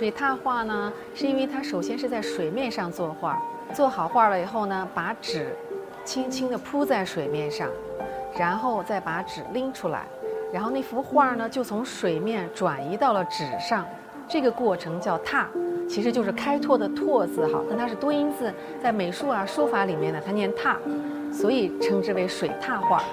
水拓画呢，是因为它首先是在水面上作画，做好画了以后呢，把纸轻轻地铺在水面上，然后再把纸拎出来，然后那幅画呢就从水面转移到了纸上，这个过程叫拓，其实就是开拓的拓字哈，但它是多音字，在美术啊书法里面呢，它念拓，所以称之为水拓画。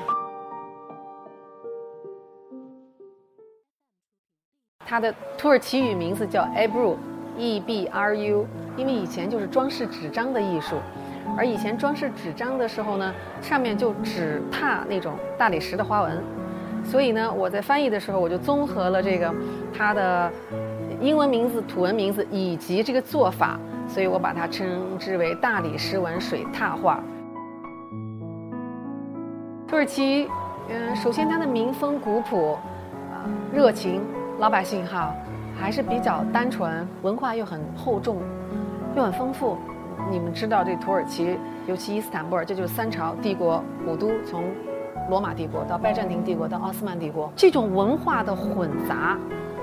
它的土耳其语名字叫 Ebru，E B R U，因为以前就是装饰纸张的艺术，而以前装饰纸张的时候呢，上面就只拓那种大理石的花纹，所以呢，我在翻译的时候我就综合了这个它的英文名字、土文名字以及这个做法，所以我把它称之为大理石纹水拓画。土耳其，嗯，首先它的民风古朴，啊，热情。老百姓哈还是比较单纯，文化又很厚重，又很丰富。你们知道这土耳其，尤其伊斯坦布尔，这就是三朝帝国古都，从罗马帝国到拜占庭帝国到奥斯曼帝国，这种文化的混杂，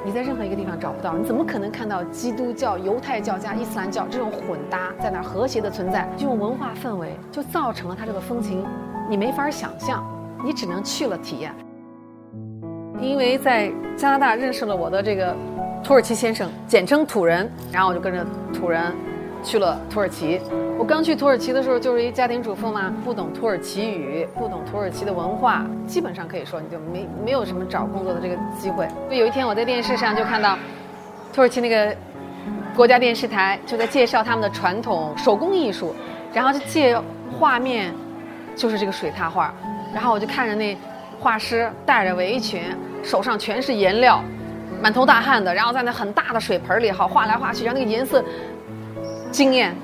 你在任何一个地方找不到。你怎么可能看到基督教、犹太教加伊斯兰教这种混搭在那和谐的存在？这种文化氛围就造成了它这个风情，你没法想象，你只能去了体验。因为在加拿大认识了我的这个土耳其先生，简称土人，然后我就跟着土人去了土耳其。我刚去土耳其的时候就是一家庭主妇嘛，不懂土耳其语，不懂土耳其的文化，基本上可以说你就没没有什么找工作的这个机会。就有一天我在电视上就看到土耳其那个国家电视台就在介绍他们的传统手工艺术，然后就借画面就是这个水拓画，然后我就看着那。画师戴着围裙，手上全是颜料，满头大汗的，然后在那很大的水盆里好画来画去，然后那个颜色惊艳。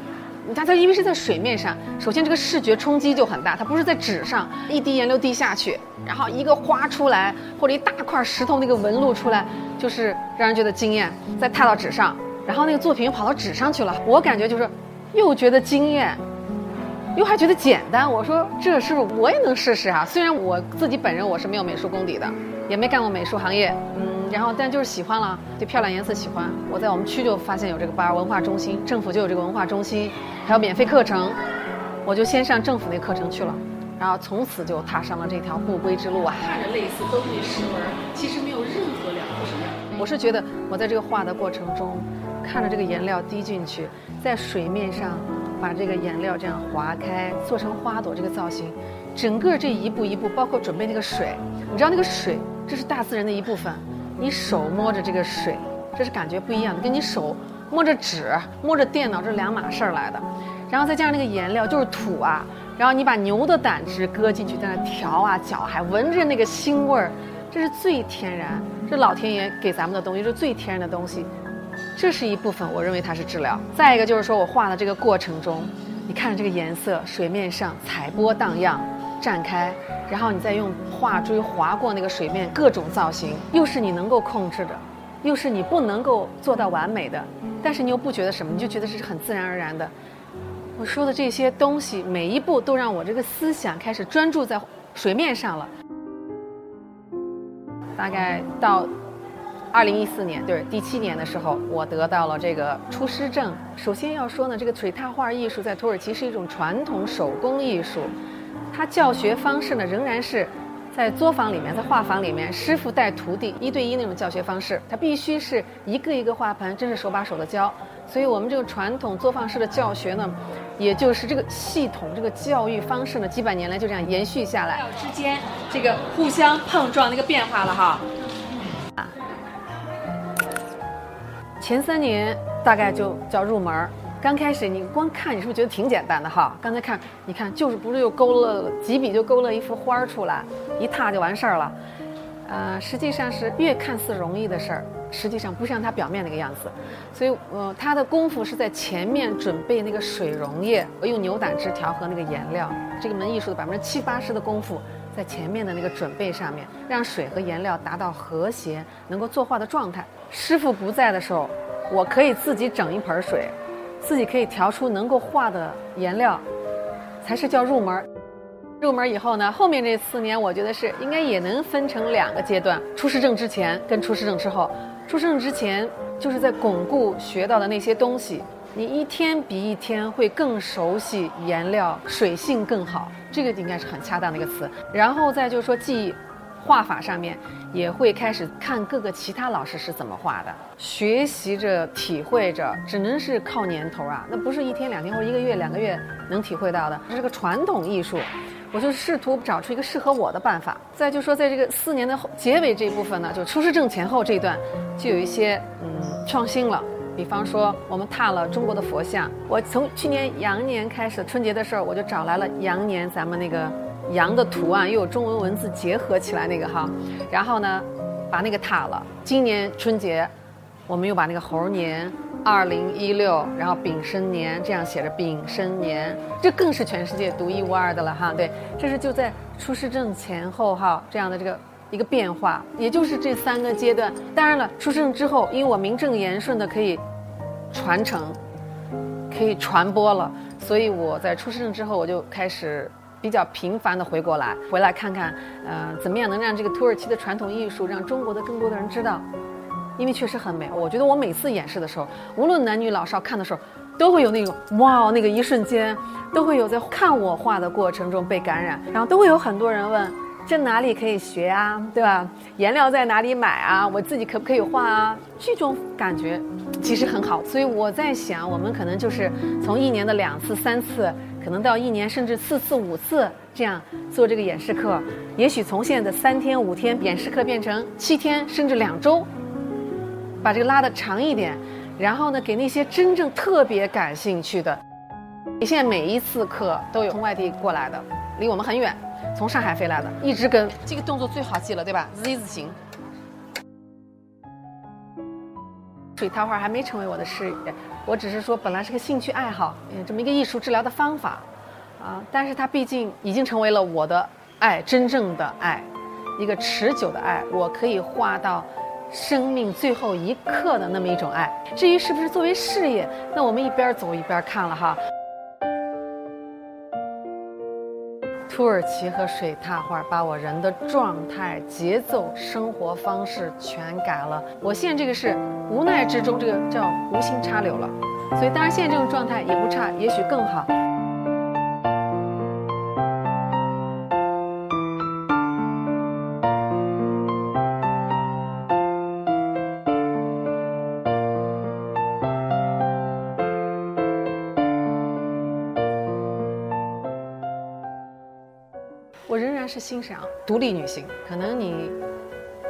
你看，它因为是在水面上，首先这个视觉冲击就很大，它不是在纸上，一滴颜料滴下去，然后一个花出来，或者一大块石头那个纹路出来，就是让人觉得惊艳。再踏到纸上，然后那个作品又跑到纸上去了，我感觉就是又觉得惊艳。又还觉得简单，我说这是不是我也能试试啊？虽然我自己本人我是没有美术功底的，也没干过美术行业，嗯，然后但就是喜欢了，对漂亮颜色喜欢。我在我们区就发现有这个班文化中心，政府就有这个文化中心，还有免费课程，我就先上政府那课程去了，然后从此就踏上了这条不归之路啊。看着类似都对石纹，其实没有任何两样。我是觉得我在这个画的过程中，看着这个颜料滴进去，在水面上。把这个颜料这样划开，做成花朵这个造型，整个这一步一步，包括准备那个水，你知道那个水，这是大自然的一部分，你手摸着这个水，这是感觉不一样的，跟你手摸着纸、摸着电脑这是两码事儿来的。然后再加上那个颜料就是土啊，然后你把牛的胆汁搁进去，在那调啊搅，还闻着那个腥味儿，这是最天然，这老天爷给咱们的东西是最天然的东西。这是一部分，我认为它是治疗。再一个就是说我画的这个过程中，你看这个颜色，水面上彩波荡漾，绽开，然后你再用画锥划过那个水面，各种造型，又是你能够控制的，又是你不能够做到完美的，但是你又不觉得什么，你就觉得这是很自然而然的。我说的这些东西，每一步都让我这个思想开始专注在水面上了。大概到。二零一四年，对第七年的时候，我得到了这个出师证。首先要说呢，这个水踏画艺术在土耳其是一种传统手工艺术，它教学方式呢仍然是在作坊里面，在画坊里面，师傅带徒弟一对一那种教学方式。它必须是一个一个画盆，真是手把手的教。所以我们这个传统作坊式的教学呢，也就是这个系统这个教育方式呢，几百年来就这样延续下来。之间这个互相碰撞那个变化了哈。前三年大概就叫入门儿，刚开始你光看，你是不是觉得挺简单的哈？刚才看，你看就是不是又勾勒几笔就勾勒一幅花儿出来，一踏就完事儿了。呃，实际上是越看似容易的事儿，实际上不像它表面那个样子。所以，呃，他的功夫是在前面准备那个水溶液，我用牛胆汁调和那个颜料。这个门艺术的百分之七八十的功夫在前面的那个准备上面，让水和颜料达到和谐，能够作画的状态。师傅不在的时候。我可以自己整一盆水，自己可以调出能够画的颜料，才是叫入门。入门以后呢，后面这四年我觉得是应该也能分成两个阶段：出师证之前跟出师证之后。出生之前就是在巩固学到的那些东西。你一天比一天会更熟悉颜料，水性更好，这个应该是很恰当的一个词。然后再就是说记忆。画法上面也会开始看各个其他老师是怎么画的，学习着、体会着，只能是靠年头啊，那不是一天两天或者一个月两个月能体会到的，这是个传统艺术。我就试图找出一个适合我的办法。再就说，在这个四年的结尾这一部分呢，就出师证前后这一段，就有一些嗯创新了。比方说，我们踏了中国的佛像，我从去年羊年开始春节的时候，我就找来了羊年咱们那个。羊的图案又有中文文字结合起来那个哈，然后呢，把那个踏了。今年春节，我们又把那个猴年二零一六，然后丙申年这样写着丙申年，这更是全世界独一无二的了哈。对，这是就在出师证前后哈这样的这个一个变化，也就是这三个阶段。当然了，出师证之后，因为我名正言顺的可以传承，可以传播了，所以我在出师证之后，我就开始。比较频繁的回过来，回来看看，呃，怎么样能让这个土耳其的传统艺术，让中国的更多的人知道，因为确实很美。我觉得我每次演示的时候，无论男女老少看的时候，都会有那种哇，那个一瞬间，都会有在看我画的过程中被感染，然后都会有很多人问。这哪里可以学啊，对吧？颜料在哪里买啊？我自己可不可以画啊？这种感觉其实很好，所以我在想，我们可能就是从一年的两次、三次，可能到一年甚至四次、五次这样做这个演示课。也许从现在的三天、五天演示课变成七天甚至两周，把这个拉的长一点，然后呢，给那些真正特别感兴趣的，你现在每一次课都有从外地过来的，离我们很远。从上海飞来的，一直跟这个动作最好记了，对吧？Z 字形。水桃花还没成为我的事业，我只是说本来是个兴趣爱好，嗯这么一个艺术治疗的方法，啊，但是它毕竟已经成为了我的爱，真正的爱，一个持久的爱，我可以画到生命最后一刻的那么一种爱。至于是不是作为事业，那我们一边走一边看了哈。土耳其和水踏画把我人的状态、节奏、生活方式全改了。我现在这个是无奈之中，这个叫无心插柳了。所以当然现在这种状态也不差，也许更好。是欣赏独立女性，可能你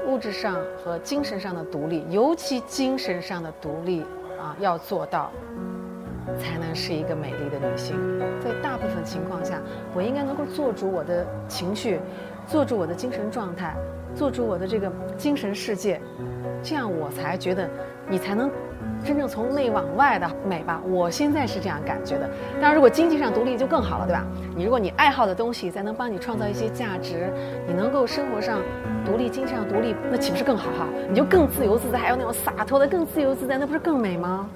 物质上和精神上的独立，尤其精神上的独立啊，要做到，才能是一个美丽的女性。在大部分情况下，我应该能够做主我的情绪，做主我的精神状态，做主我的这个精神世界，这样我才觉得你才能。真正从内往外的美吧，我现在是这样感觉的。当然，如果经济上独立就更好了，对吧？你如果你爱好的东西再能帮你创造一些价值，你能够生活上独立、经济上独立，那岂不是更好哈？你就更自由自在，还有那种洒脱的更自由自在，那不是更美吗？